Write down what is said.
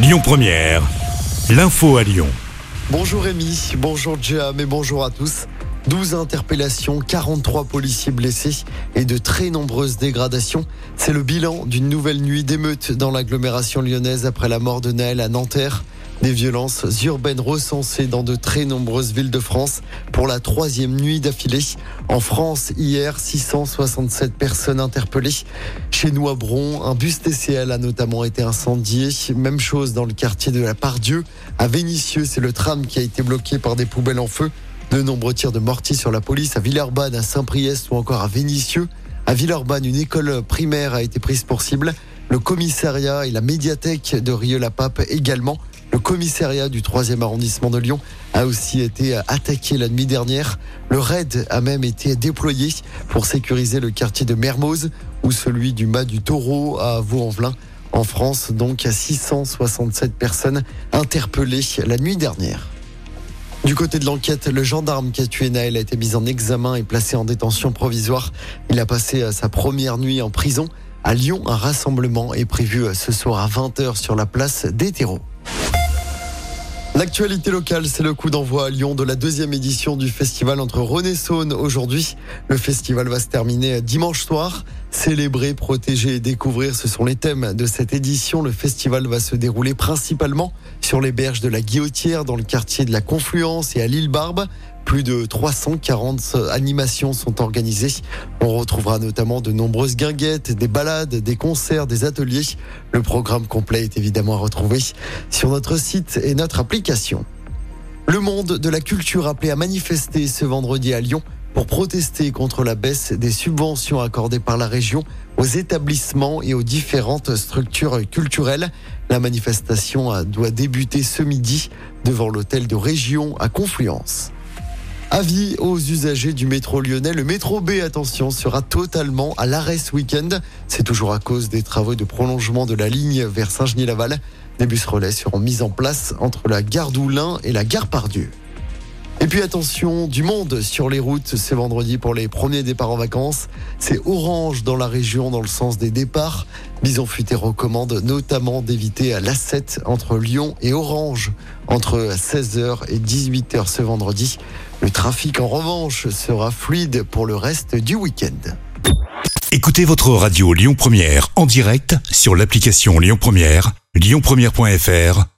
Lyon Première, l'info à Lyon. Bonjour Rémi, bonjour Jam et bonjour à tous. 12 interpellations, 43 policiers blessés et de très nombreuses dégradations. C'est le bilan d'une nouvelle nuit d'émeute dans l'agglomération lyonnaise après la mort de Naël à Nanterre. Des violences urbaines recensées dans de très nombreuses villes de France pour la troisième nuit d'affilée. En France, hier, 667 personnes interpellées. Chez nous à Bron, un bus TCL a notamment été incendié. Même chose dans le quartier de la Pardieu. À Vénissieux, c'est le tram qui a été bloqué par des poubelles en feu. De nombreux tirs de mortier sur la police à Villeurbanne, à Saint-Priest ou encore à Vénissieux. À Villeurbanne, une école primaire a été prise pour cible. Le commissariat et la médiathèque de Rieux-la-Pape également. Le commissariat du 3e arrondissement de Lyon a aussi été attaqué la nuit dernière. Le raid a même été déployé pour sécuriser le quartier de Mermoz ou celui du Mas du Taureau à Vaux-en-Velin. En France, donc, à 667 personnes interpellées la nuit dernière. Du côté de l'enquête, le gendarme qui a tué Naël a été mis en examen et placé en détention provisoire. Il a passé sa première nuit en prison. À Lyon, un rassemblement est prévu ce soir à 20h sur la place des terreaux. L'actualité locale, c'est le coup d'envoi à Lyon de la deuxième édition du festival entre Rhône aujourd'hui. Le festival va se terminer dimanche soir. Célébrer, protéger et découvrir, ce sont les thèmes de cette édition. Le festival va se dérouler principalement sur les berges de la Guillotière, dans le quartier de la Confluence et à l'île Barbe. Plus de 340 animations sont organisées. On retrouvera notamment de nombreuses guinguettes, des balades, des concerts, des ateliers. Le programme complet est évidemment à retrouver sur notre site et notre application. Le monde de la culture appelé à manifester ce vendredi à Lyon pour protester contre la baisse des subventions accordées par la région aux établissements et aux différentes structures culturelles. La manifestation doit débuter ce midi devant l'hôtel de région à Confluence. Avis aux usagers du métro lyonnais. Le métro B, attention, sera totalement à l'arrêt ce week-end. C'est toujours à cause des travaux de prolongement de la ligne vers Saint-Genis-Laval. Des bus relais seront mis en place entre la gare d'Oulin et la gare Pardieu. Et puis attention, du monde sur les routes ce vendredi pour les premiers départs en vacances. C'est orange dans la région dans le sens des départs. Bison Futé recommande notamment d'éviter l'A7 entre Lyon et Orange entre 16h et 18h ce vendredi. Le trafic en revanche sera fluide pour le reste du week-end. Écoutez votre radio Lyon Première en direct sur l'application Lyon Première, lyonpremière.fr